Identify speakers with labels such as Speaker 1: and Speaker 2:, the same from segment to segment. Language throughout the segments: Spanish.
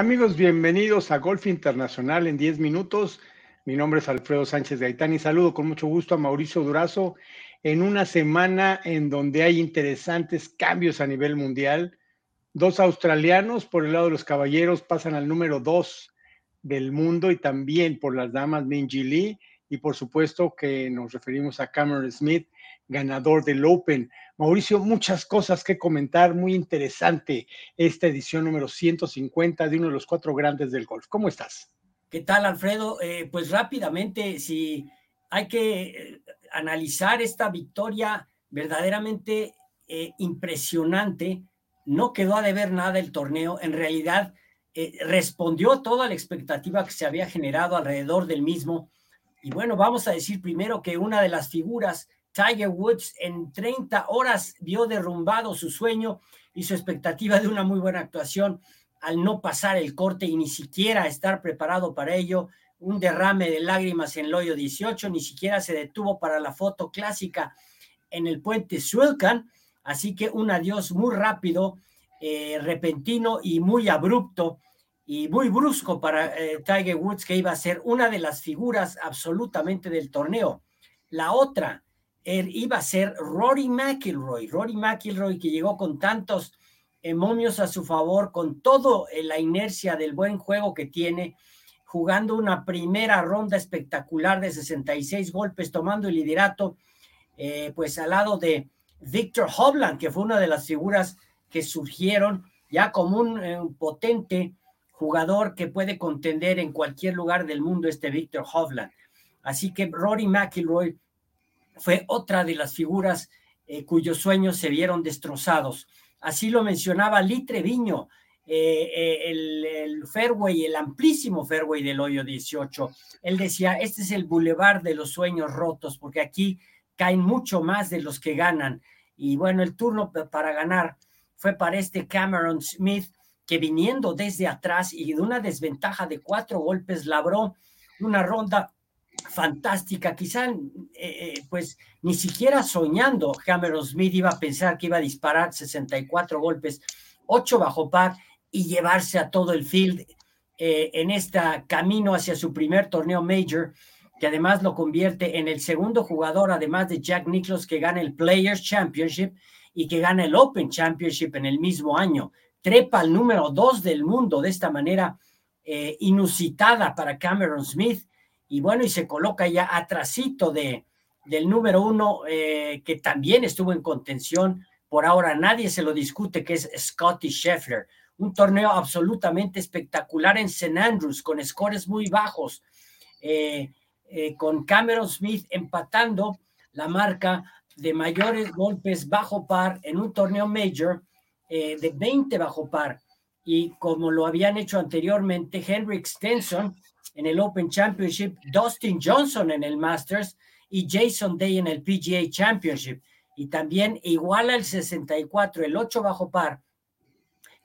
Speaker 1: Amigos, bienvenidos a Golf Internacional en 10 minutos. Mi nombre es Alfredo Sánchez Gaitán y saludo con mucho gusto a Mauricio Durazo en una semana en donde hay interesantes cambios a nivel mundial. Dos australianos por el lado de los caballeros pasan al número dos del mundo y también por las damas Minji Lee y por supuesto que nos referimos a Cameron Smith, ganador del Open. Mauricio, muchas cosas que comentar, muy interesante esta edición número 150 de uno de los cuatro grandes del golf. ¿Cómo estás?
Speaker 2: ¿Qué tal, Alfredo? Eh, pues rápidamente, si hay que eh, analizar esta victoria verdaderamente eh, impresionante, no quedó a deber nada el torneo, en realidad respondió toda la expectativa que se había generado alrededor del mismo. Y bueno, vamos a decir primero que una de las figuras Tiger Woods en 30 horas vio derrumbado su sueño y su expectativa de una muy buena actuación al no pasar el corte y ni siquiera estar preparado para ello. Un derrame de lágrimas en el hoyo 18, ni siquiera se detuvo para la foto clásica en el puente Swilcan. Así que un adiós muy rápido, eh, repentino y muy abrupto y muy brusco para eh, Tiger Woods, que iba a ser una de las figuras absolutamente del torneo. La otra, iba a ser Rory McIlroy. Rory McIlroy que llegó con tantos momios a su favor, con toda eh, la inercia del buen juego que tiene, jugando una primera ronda espectacular de 66 golpes, tomando el liderato, eh, pues al lado de Victor Hovland, que fue una de las figuras que surgieron ya como un, eh, potente jugador que puede contender en cualquier lugar del mundo, este Victor Hovland. Así que Rory McIlroy fue otra de las figuras eh, cuyos sueños se vieron destrozados. Así lo mencionaba Lee Treviño, eh, eh, el, el, fairway, el amplísimo fairway del hoyo 18. Él decía, este es el bulevar de los sueños rotos, porque aquí caen mucho más de los que ganan. Y bueno, el turno para ganar fue para este Cameron Smith, que viniendo desde atrás y de una desventaja de cuatro golpes, labró una ronda fantástica, quizá eh, eh, pues ni siquiera soñando Cameron Smith iba a pensar que iba a disparar 64 golpes, 8 bajo par y llevarse a todo el field eh, en este camino hacia su primer torneo major, que además lo convierte en el segundo jugador, además de Jack Nicklaus, que gana el Players Championship y que gana el Open Championship en el mismo año. Trepa al número 2 del mundo de esta manera inusitada para Cameron Smith y bueno, y se coloca ya atrasito de, del número uno, eh, que también estuvo en contención. Por ahora nadie se lo discute, que es Scotty Scheffler. Un torneo absolutamente espectacular en St. Andrews, con scores muy bajos, eh, eh, con Cameron Smith empatando la marca de mayores golpes bajo par en un torneo major de 20 bajo par. Y como lo habían hecho anteriormente, Henrik Stenson en el Open Championship, Dustin Johnson en el Masters y Jason Day en el PGA Championship. Y también igual al 64, el 8 bajo par,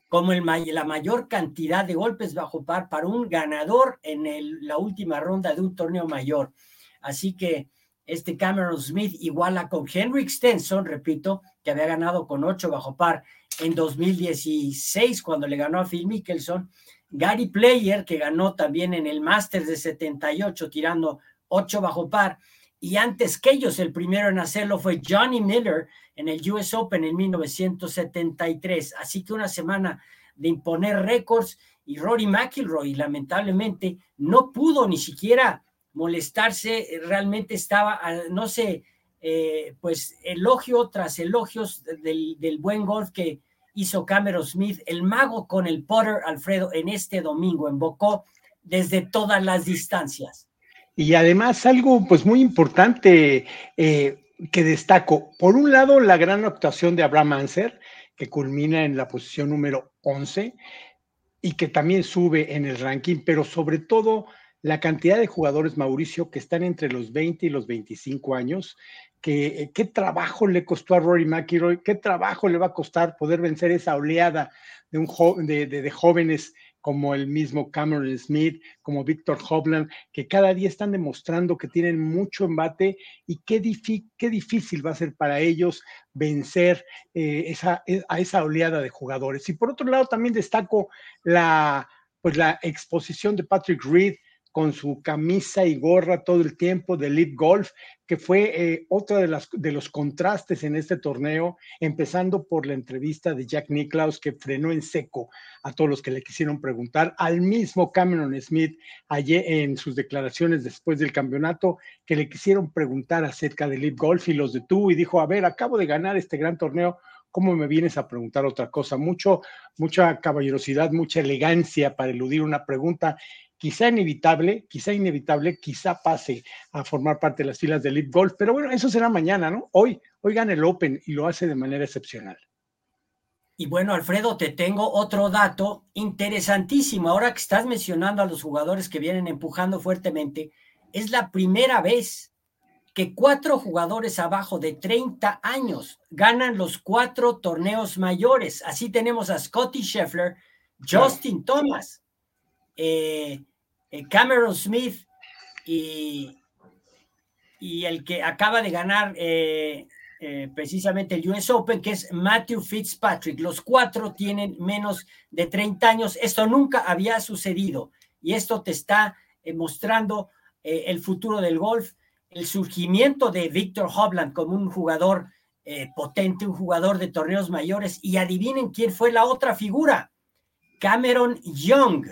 Speaker 2: como el, la mayor cantidad de golpes bajo par para un ganador en el, la última ronda de un torneo mayor. Así que este Cameron Smith iguala con Henrik Stenson, repito, que había ganado con 8 bajo par en 2016 cuando le ganó a Phil Mickelson Gary Player, que ganó también en el Masters de 78, tirando 8 bajo par. Y antes que ellos, el primero en hacerlo fue Johnny Miller en el US Open en 1973. Así que una semana de imponer récords y Rory McIlroy lamentablemente no pudo ni siquiera molestarse, realmente estaba, no sé, eh, pues elogio tras elogios del, del buen golf que hizo Cameron Smith, el mago con el Potter Alfredo en este domingo, invocó desde todas las distancias.
Speaker 1: Y además algo pues muy importante eh, que destaco, por un lado la gran actuación de Abraham Anser, que culmina en la posición número 11 y que también sube en el ranking, pero sobre todo la cantidad de jugadores, Mauricio, que están entre los 20 y los 25 años, que, qué trabajo le costó a Rory McIlroy, qué trabajo le va a costar poder vencer esa oleada de, un de, de, jóvenes como el mismo Cameron Smith, como Victor Hovland, que cada día están demostrando que tienen mucho embate y qué, qué difícil va a ser para ellos vencer eh, esa, a esa oleada de jugadores. Y por otro lado, también destaco la pues la exposición de Patrick Reed con su camisa y gorra todo el tiempo de Elite Golf, que fue eh, otro de, las, de los contrastes en este torneo, empezando por la entrevista de Jack Nicklaus, que frenó en seco a todos los que le quisieron preguntar, al mismo Cameron Smith ayer en sus declaraciones después del campeonato, que le quisieron preguntar acerca de Elite Golf y los detuvo y dijo, a ver, acabo de ganar este gran torneo, ¿cómo me vienes a preguntar otra cosa? Mucho, mucha caballerosidad, mucha elegancia para eludir una pregunta quizá inevitable, quizá inevitable, quizá pase a formar parte de las filas de Elite Golf, pero bueno, eso será mañana, ¿no? Hoy, hoy gana el Open y lo hace de manera excepcional.
Speaker 2: Y bueno, Alfredo, te tengo otro dato interesantísimo. Ahora que estás mencionando a los jugadores que vienen empujando fuertemente, es la primera vez que cuatro jugadores abajo de 30 años ganan los cuatro torneos mayores. Así tenemos a Scotty Scheffler, Justin Thomas, eh, eh, Cameron Smith y, y, el que acaba de ganar eh, precisamente el US Open, que es Matthew Fitzpatrick. Los cuatro tienen menos de 30 años. Esto nunca había sucedido y esto te está mostrando el futuro del golf, el surgimiento de Victor Hovland como un jugador potente, un jugador de torneos mayores. Y adivinen quién fue la otra figura, Cameron Young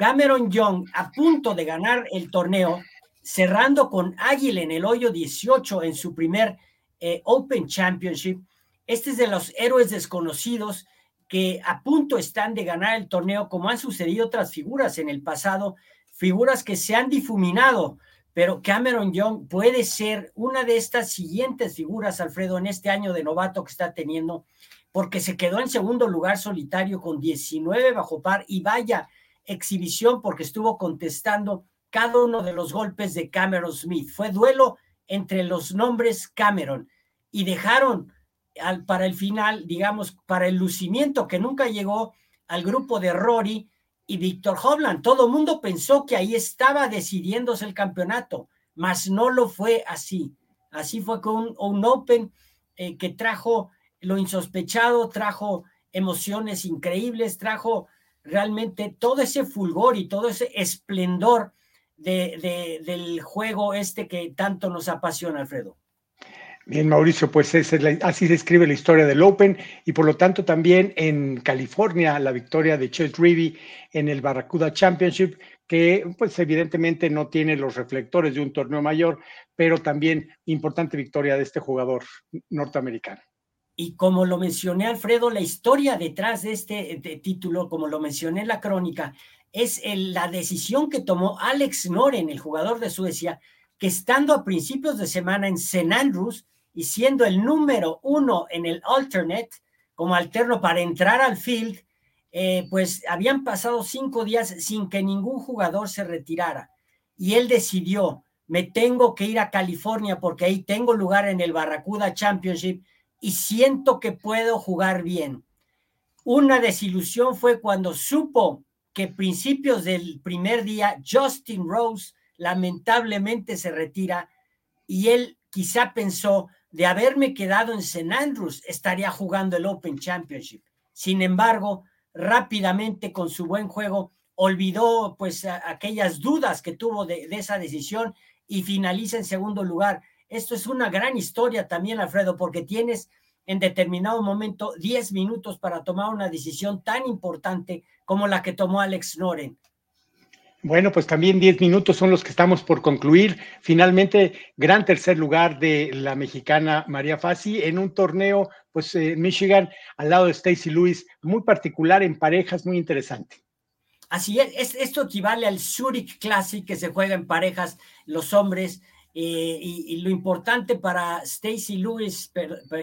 Speaker 2: Cameron Young a punto de ganar el torneo, cerrando con Águila en el hoyo 18 en su primer eh, Open Championship. Este es de los héroes desconocidos que a punto están de ganar el torneo, como han sucedido otras figuras en el pasado, figuras que se han difuminado, pero Cameron Young puede ser una de estas siguientes figuras, Alfredo, en este año de novato que está teniendo, porque se quedó en segundo lugar solitario con 19 bajo par y vaya, exhibición porque estuvo contestando cada uno de los golpes de Cameron Smith. Fue duelo entre los nombres Cameron y dejaron al, para el final, digamos, para el lucimiento que nunca llegó al grupo de Rory y Víctor Hovland. Todo el mundo pensó que ahí estaba decidiéndose el campeonato, mas no lo fue así. Así fue con un, Open eh, que trajo lo insospechado, trajo emociones increíbles, trajo realmente todo ese fulgor y todo ese esplendor de, del juego este que tanto nos apasiona, Alfredo.
Speaker 1: Bien, Mauricio, pues así se escribe la historia del Open y por lo tanto también en California la victoria de Chet Reavy en el Barracuda Championship, que pues evidentemente no tiene los reflectores de un torneo mayor, pero también importante victoria de este jugador norteamericano.
Speaker 2: Y como lo mencioné, Alfredo, la historia detrás de este título, como lo mencioné en la crónica, es la decisión que tomó Alex Noren, el jugador de Suecia, que estando a principios de semana en St. Andrews y siendo el número uno en el alternate, como alterno para entrar al field, eh, pues habían pasado cinco días sin que ningún jugador se retirara. Y él decidió, me tengo que ir a California porque ahí tengo lugar en el Barracuda Championship y siento que puedo jugar bien. Una desilusión fue cuando supo que principios del primer día Justin Rose lamentablemente se retira y él quizá pensó de haberme quedado en St. Andrews estaría jugando el Open Championship. Sin embargo, rápidamente con su buen juego olvidó pues aquellas dudas que tuvo de, de esa decisión y finaliza en segundo lugar. Esto es una gran historia también, Alfredo, porque tienes en determinado momento 10 minutos para tomar una decisión tan importante como la que tomó Alex Noren.
Speaker 1: Bueno, pues también 10 minutos son los que estamos por concluir. Finalmente, gran tercer lugar de la mexicana María Fassi en un torneo, pues en Michigan, al lado de Stacy Lewis, muy particular en parejas, muy interesante.
Speaker 2: Así es, esto equivale al Zurich Classic que se juega en parejas, los hombres eh, y, lo importante para Stacy Lewis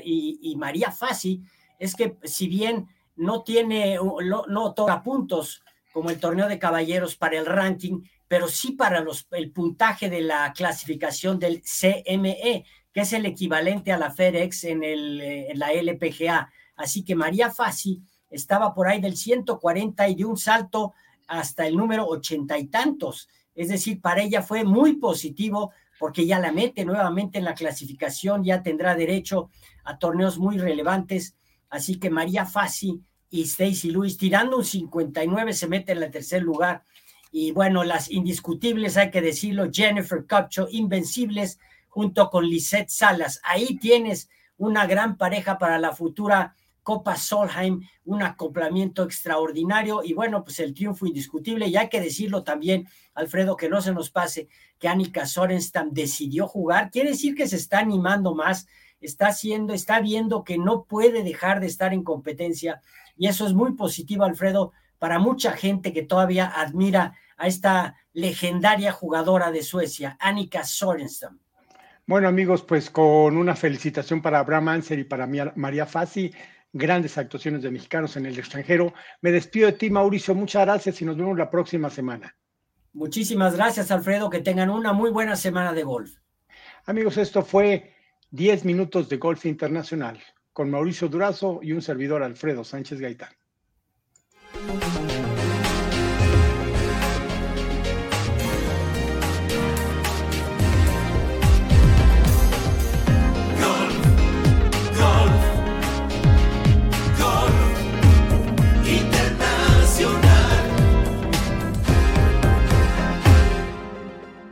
Speaker 2: y, María Fassi es que si bien no tiene, no, no puntos como el torneo de caballeros para el ranking, pero sí para los, el puntaje de la clasificación del CME, que es el equivalente a la FedEx en, eh, en la LPGA. Así que María Fassi estaba por ahí del 140 y de un salto hasta el número ochenta y tantos. Es decir, para ella fue muy positivo porque ya la mete nuevamente en la clasificación, ya tendrá derecho a torneos muy relevantes. Así que María Fassi y Stacy Lewis, tirando un 59, se mete en el tercer lugar. Y bueno, las indiscutibles, hay que decirlo, Jennifer Cupcho, Invencibles, junto con Lisette Salas. Ahí tienes una gran pareja para la futura Copa Solheim, un acoplamiento extraordinario y bueno, pues el triunfo indiscutible. Y hay que decirlo también, Alfredo, que no se nos pase que Annika Sorenstam decidió jugar. Quiere decir que se está animando más, está haciendo, está viendo que no puede dejar de estar en competencia y eso es muy positivo, Alfredo, para mucha gente que todavía admira a esta legendaria jugadora de Suecia, Annika Sorenstam.
Speaker 1: Bueno, amigos, pues con una felicitación para Abraham Anser y para María Fassi grandes actuaciones de mexicanos en el extranjero. Me despido de ti, Mauricio. Muchas gracias y nos vemos la próxima semana.
Speaker 2: Muchísimas gracias, Alfredo. Que tengan una muy buena semana de golf.
Speaker 1: Amigos, esto fue 10 minutos de golf internacional con Mauricio Durazo y un servidor Alfredo Sánchez Gaitán.